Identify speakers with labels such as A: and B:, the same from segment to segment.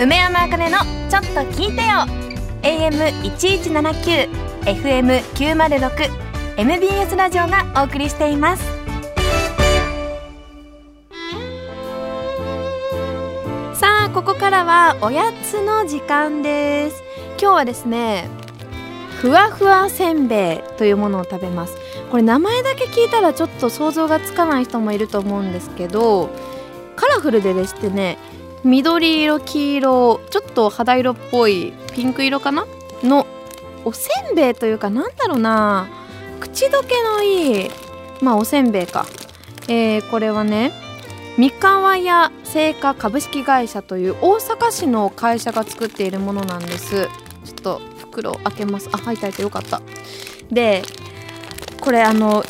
A: 梅山あかねのちょっと聞いてよ。AM1179 FM906 MBS ラジオがお送りしています。さあここからはおやつの時間です。今日はですねふわふわせんべいというものを食べます。これ名前だけ聞いたらちょっと想像がつかない人もいると思うんですけどカラフルででしてね緑色黄色ちょっと肌色っぽいピンク色かな？のおせんべいというかなんだろうな。口どけのいいまあおせんべいか。えー、これはね三河屋製菓株式会社という大阪市の会社が作っているものなんです。ちょっと袋開けます。あ入って入ってよかった。でこれあの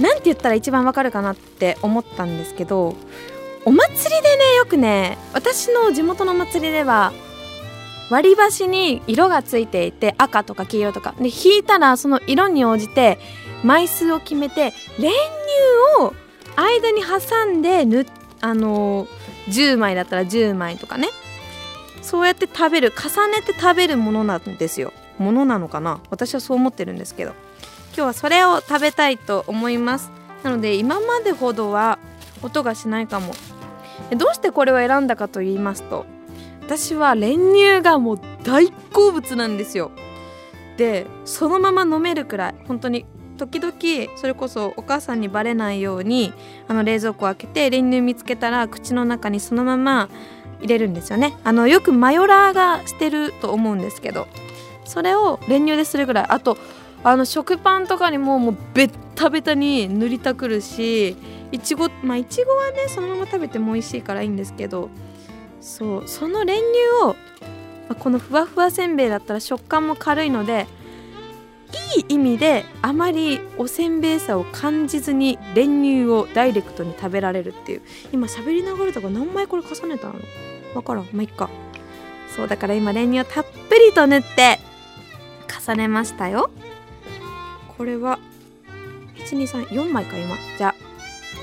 A: なんて言ったら一番わかるかなって思ったんですけどお祭りでねよくね私の地元のお祭りでは割り箸に色がついていて赤とか黄色とか。で引いたらその色に応じて枚数を決めて練乳を間に挟んでぬあの10枚だったら10枚とかね。そうやって食べる重ねて食べるものなんですよ。ものなのかな。私はそう思ってるんですけど。今日はそれを食べたいと思います。なので今までほどは音がしないかも。どうしてこれを選んだかと言いますと私は練乳がもう大好物なんですよ。でそのまま飲めるくらい本当に時々それこそお母さんにバレないようにあの冷蔵庫を開けて練乳見つけたら口の中にそのまま入れるんですよね。あのよくマヨラーがしてると思うんですけどそれを練乳でするぐらい。あとあの食パンとかにももうベッタベタに塗りたくるしいちごまあいちごはねそのまま食べても美味しいからいいんですけどそうその練乳を、まあ、このふわふわせんべいだったら食感も軽いのでいい意味であまりおせんべいさを感じずに練乳をダイレクトに食べられるっていう。今喋りながらとか何枚これ重ねたの？わからん。まあいっか。そうだから今練乳をたっぷりと塗って重ねましたよ。これは1234枚か今。じゃあ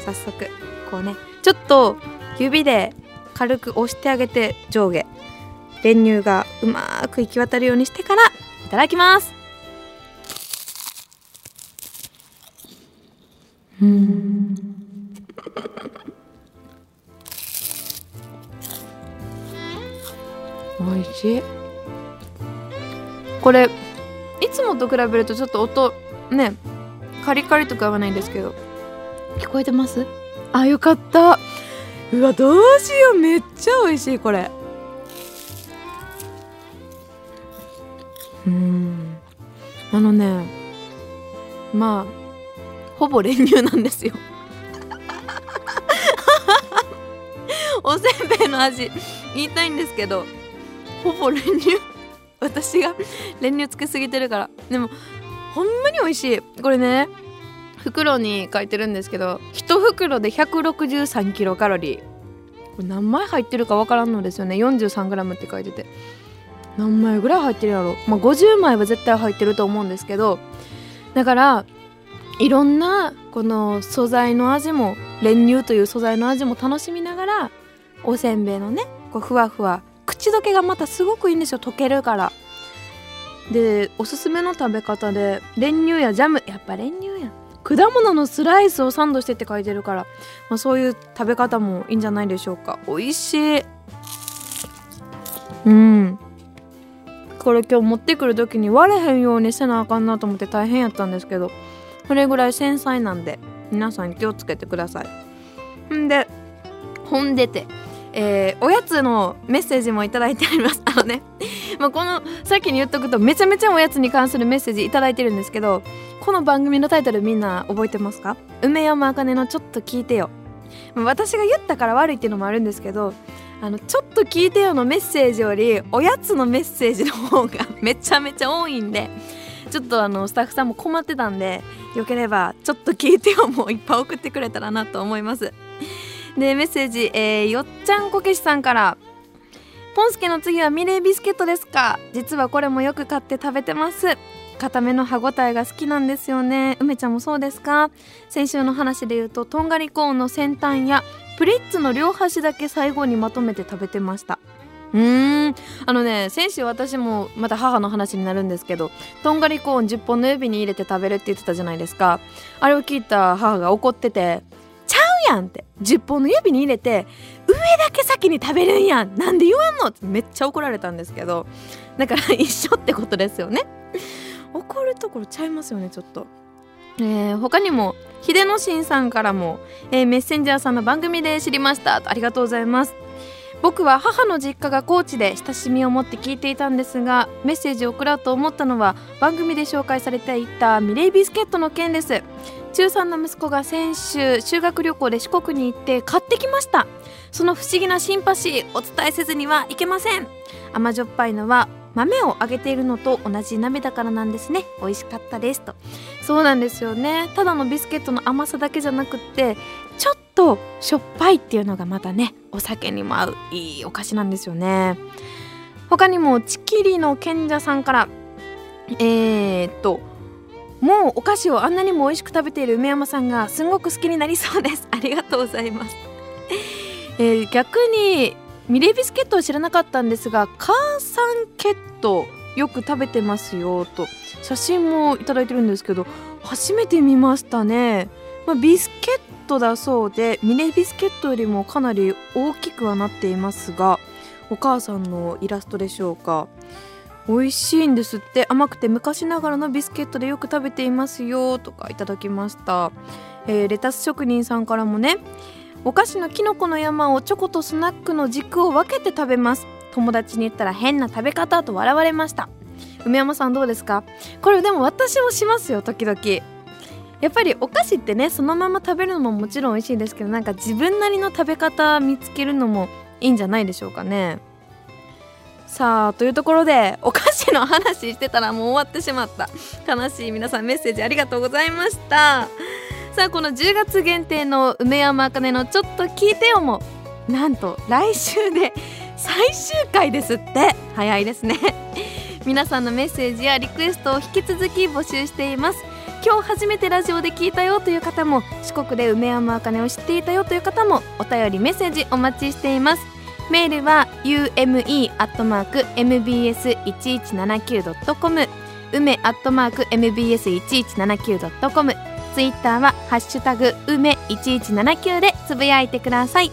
A: 早速こうねちょっと指で軽く押してあげて上下。練乳がうまく行き渡るようにしてからいただきます。うん。美味しい。これいつもと比べるとちょっと音ねカリカリとかはないんですけど。聞こえてます？あよかった。うわどうしよう。めっちゃ美味しいこれ。うん。あのねまあ。ほぼ練乳なんですよ。おせんべいの味。言いたいんですけどほぼ練乳。私が練乳つけすぎてるから。でもほんまに美味しい。これね袋に書いてるんですけど1袋で 163kcal これ何枚入ってるかわからんのですよね。43g って書いてて。何枚ぐらい入ってるやろまあ50枚は絶対入ってると思うんですけどだからいろんなこの素材の味も練乳という素材の味も楽しみながらおせんべいのねこうふわふわ口どけがまたすごくいいんですよ。溶けるから。でおすすめの食べ方で練乳やジャム。やっぱ練乳やん。果物のスライスをサンドしてって書いてるから、まあ、そういう食べ方もいいんじゃないでしょうか。美味しい。うん。これ今日持ってくる時に割れへんようにせなあかんなと思って大変やったんですけど。それぐらい繊細なんで皆さん気をつけてください。ほんでほんでてえー、おやつのメッセージもいいてあります。あのねまあこの先に言っとくとめちゃめちゃおやつに関するメッセージいただいてるんですけどこの番組のタイトルみんな覚えてますか？梅山あかねのちょっと聞いてよ。私が言ったから悪いっていうのもあるんですけどあのちょっと聞いてよのメッセージよりおやつのメッセージの方が めちゃめちゃ多いんでちょっとあのスタッフさんも困ってたんでよければちょっと聞いてよもういっぱい送ってくれたらなと思います。でメッセージ、えー、よっちゃんこけしさんからポンスケの次はミレービスケットですか？実はこれもよく買って食べてます。固めの歯ごたえが好きなんですよね。梅ちゃんもそうですか？先週の話で言うととんがりコーンの先端やプリッツの両端だけ最後にまとめて食べてました。うーん。あのね先週私もまた母の話になるんですけどとんがりコーン10本の指に入れて食べるって言ってたじゃないですか。あれを聞いた母が怒ってて「ちゃうやん!」って。10本の指に入れて上だけ先に食べるんやん。なんで言わんのってめっちゃ怒られたんですけど。だから一緒ってことですよね。怒るところちゃいますよねちょっと。えー、他にも秀之進さんからも、えー、メッセンジャーさんの番組で知りました。ありがとうございます。僕は母の実家が高知で親しみを持って聞いていたんですがメッセージを送ろうと思ったのは番組で紹介されていたミレイビスケットの件です。中3の息子が先週修学旅行で四国に行って買ってきました。その不思議なシンパシーお伝えせずにはいけません。甘じょっぱいのは豆を揚げているのと同じ鍋だからなんですね。美味しかったですと。そうなんですよね。ただのビスケットの甘さだけじゃなくってちょっとしょっぱいっていうのがまたねお酒にも合ういいお菓子なんですよね。他にもチキリの賢者さんからえー、っともうお菓子をあんなにも美味しく食べている梅山さんがすごく好きになりそうです。ありがとうございます。えー、逆にミレービスケットを知らなかったんですが母さんケットよく食べてますよと。写真もいただいてるんですけど初めて見ましたね、まあ、ビスケットだそうでミレービスケットよりもかなり大きくはなっていますがお母さんのイラストでしょうか。美味しいんですって。甘くて昔ながらのビスケットでよく食べていますよとかいただきました、えー、レタス職人さんからもねお菓子のきのこの山をチョコとスナックの軸を分けて食べます。友達に言ったら変な食べ方と笑われました。梅山さんどうですか？これでも私もしますよ時々。やっぱりお菓子ってねそのまま食べるのももちろん美味しいですけどなんか自分なりの食べ方見つけるのもいいんじゃないでしょうかね。さあというところでお菓子の話してたらもう終わってしまった。悲しい皆さんメッセージありがとうございました。さあこの10月限定の梅山あかねのちょっと聞いてよも。なんと来週で 最終回ですって。早いですね。皆さんのメッセージやリクエストを引き続き募集しています。今日初めてラジオで聞いたよという方も四国で梅山あかねを知っていたよという方もお便りメッセージお待ちしています。メールは ume.mbs1179.com 梅 .mbs1179.com ツイッターはハッシュタグ梅1179でつぶやいてください。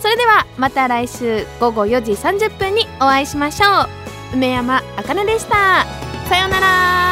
A: それではまた来週午後4時30分にお会いしましょう。梅山あかねでしたさようなら。